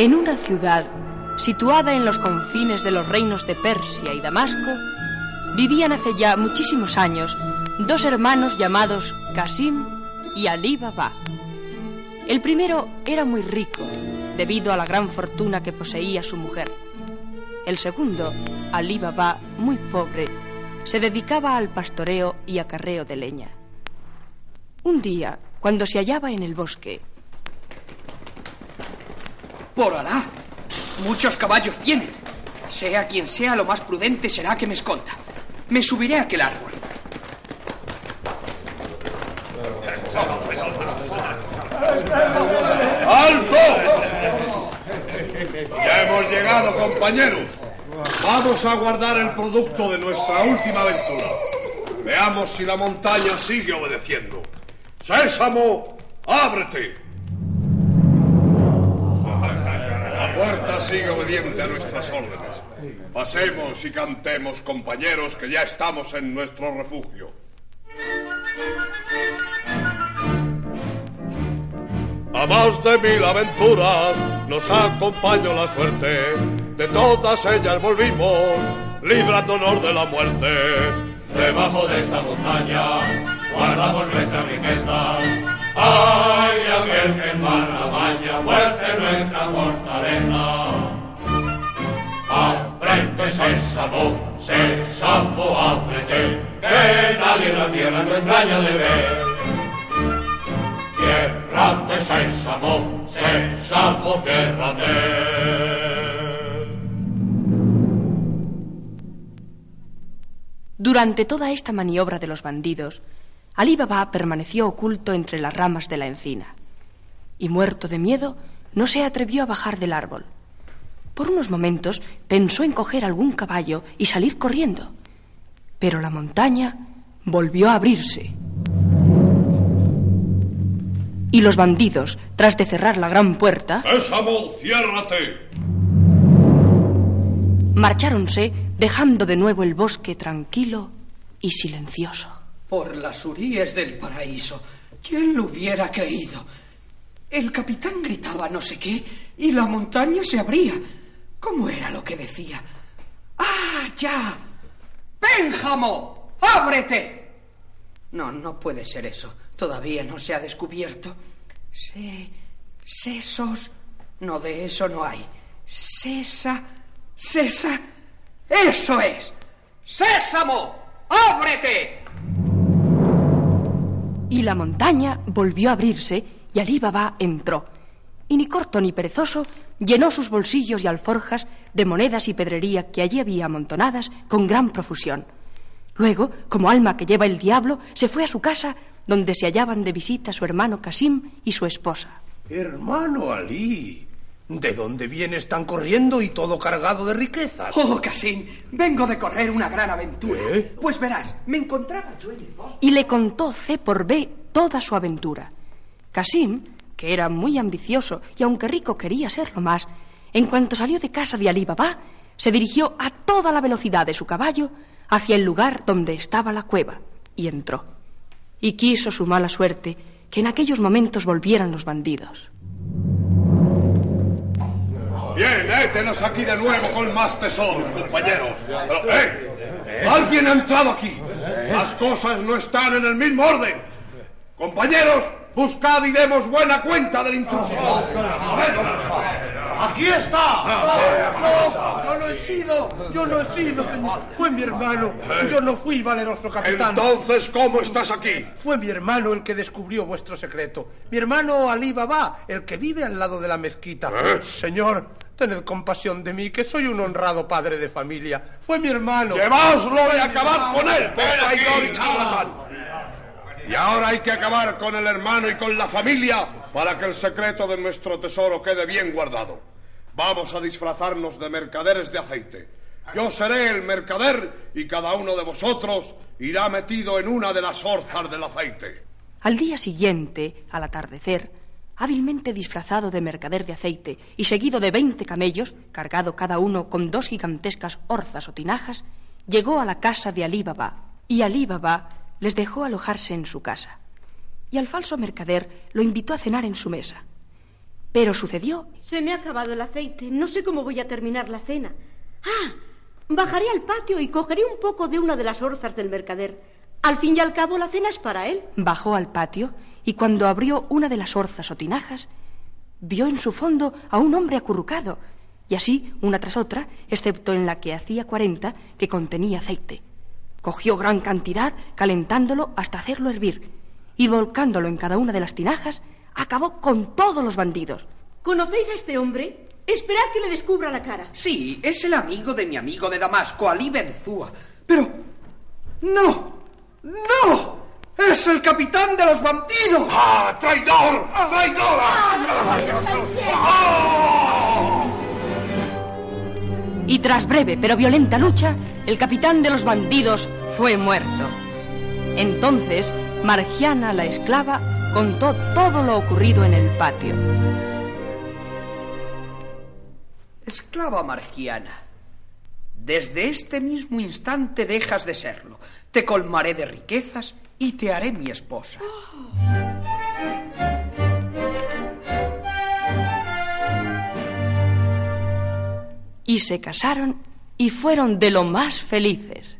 En una ciudad situada en los confines de los reinos de Persia y Damasco, vivían hace ya muchísimos años dos hermanos llamados Qasim y Ali Baba. El primero era muy rico, debido a la gran fortuna que poseía su mujer. El segundo, Ali Baba, muy pobre, se dedicaba al pastoreo y acarreo de leña. Un día, cuando se hallaba en el bosque. ¡Por Alá! Muchos caballos vienen. Sea quien sea, lo más prudente será que me esconda. Me subiré a aquel árbol. ¡Alto! Ya hemos llegado, compañeros. Vamos a guardar el producto de nuestra última aventura. Veamos si la montaña sigue obedeciendo. Sésamo, ábrete. Puerta sigue obediente a nuestras órdenes. Pasemos y cantemos, compañeros, que ya estamos en nuestro refugio. A más de mil aventuras nos acompañó la suerte, de todas ellas volvimos, librándonos de la muerte. Debajo de esta montaña guardamos nuestra riqueza. Ay, la baña, fuerce nuestra fortaleza. Al frente sésamo, sésamo, ábrete, que nadie la tierra no engaña de ver. Ciérrate, sésamo, sésamo, ciérrate. Durante toda esta maniobra de los bandidos, Ali Baba permaneció oculto entre las ramas de la encina y, muerto de miedo, no se atrevió a bajar del árbol. Por unos momentos pensó en coger algún caballo y salir corriendo, pero la montaña volvió a abrirse. Y los bandidos, tras de cerrar la gran puerta, ¡Sésamo, ciérrate! marcháronse dejando de nuevo el bosque tranquilo y silencioso. Por las uríes del paraíso. ¿Quién lo hubiera creído? El capitán gritaba no sé qué y la montaña se abría. ¿Cómo era lo que decía? ¡Ah, ya! ¡Pénjamo! ¡Ábrete! No, no puede ser eso. Todavía no se ha descubierto. Se... Sesos... No, de eso no hay. Sesa... Sesa... ¡Eso es! ¡Sésamo! ¡Ábrete! Y la montaña volvió a abrirse y Alí Baba entró. Y ni corto ni perezoso llenó sus bolsillos y alforjas de monedas y pedrería que allí había amontonadas con gran profusión. Luego, como alma que lleva el diablo, se fue a su casa donde se hallaban de visita su hermano Casim y su esposa. Hermano Ali, ¿de dónde vienes tan corriendo y todo cargado de riquezas? Oh, Casim, vengo de correr una gran aventura. ¿Eh? Pues verás, me encontraba yo en el bosque. Y le contó C por B toda su aventura. Casim, que era muy ambicioso y aunque rico quería serlo más, en cuanto salió de casa de Ali Baba, se dirigió a toda la velocidad de su caballo hacia el lugar donde estaba la cueva y entró. Y quiso su mala suerte que en aquellos momentos volvieran los bandidos. Bien, étenos aquí de nuevo con más tesoros, compañeros. Pero, ¡eh! ¡Alguien ha entrado aquí! Las cosas no están en el mismo orden. Compañeros, buscad y demos buena cuenta del intruso. ¡Aquí está! No, yo no he sido, yo no he sido. Fue mi hermano. Yo no fui valeroso capitán. Entonces, ¿cómo estás aquí? Fue mi hermano el que descubrió vuestro secreto. Mi hermano Ali Baba, el que vive al lado de la mezquita. ¿Eh? Señor, tened compasión de mí, que soy un honrado padre de familia. Fue mi hermano. ¡Lleváoslo y acabad con él, traidor y charlatán! Y ahora hay que acabar con el hermano y con la familia para que el secreto de nuestro tesoro quede bien guardado. Vamos a disfrazarnos de mercaderes de aceite. Yo seré el mercader y cada uno de vosotros irá metido en una de las orzas del aceite. Al día siguiente, al atardecer, hábilmente disfrazado de mercader de aceite y seguido de veinte camellos, cargado cada uno con dos gigantescas orzas o tinajas, llegó a la casa de Alí Baba. Y Alí Baba les dejó alojarse en su casa. Y al falso mercader lo invitó a cenar en su mesa. Pero sucedió. Se me ha acabado el aceite. No sé cómo voy a terminar la cena. Ah, bajaré al patio y cogeré un poco de una de las orzas del mercader. Al fin y al cabo, la cena es para él. Bajó al patio y cuando abrió una de las orzas o tinajas, vio en su fondo a un hombre acurrucado, y así, una tras otra, excepto en la que hacía cuarenta, que contenía aceite. Cogió gran cantidad, calentándolo hasta hacerlo hervir, y volcándolo en cada una de las tinajas, acabó con todos los bandidos. ¿Conocéis a este hombre? Esperad que le descubra la cara. Sí, es el amigo de mi amigo de Damasco, Ali Benzúa. Pero... ¡No! ¡No! ¡Es el capitán de los bandidos! ¡Ah, traidor! ¡Traidora! ¡Ah! Y tras breve pero violenta lucha, el capitán de los bandidos fue muerto. Entonces, Margiana, la esclava, contó todo lo ocurrido en el patio. Esclava Margiana, desde este mismo instante dejas de serlo. Te colmaré de riquezas y te haré mi esposa. Y se casaron y fueron de lo más felices.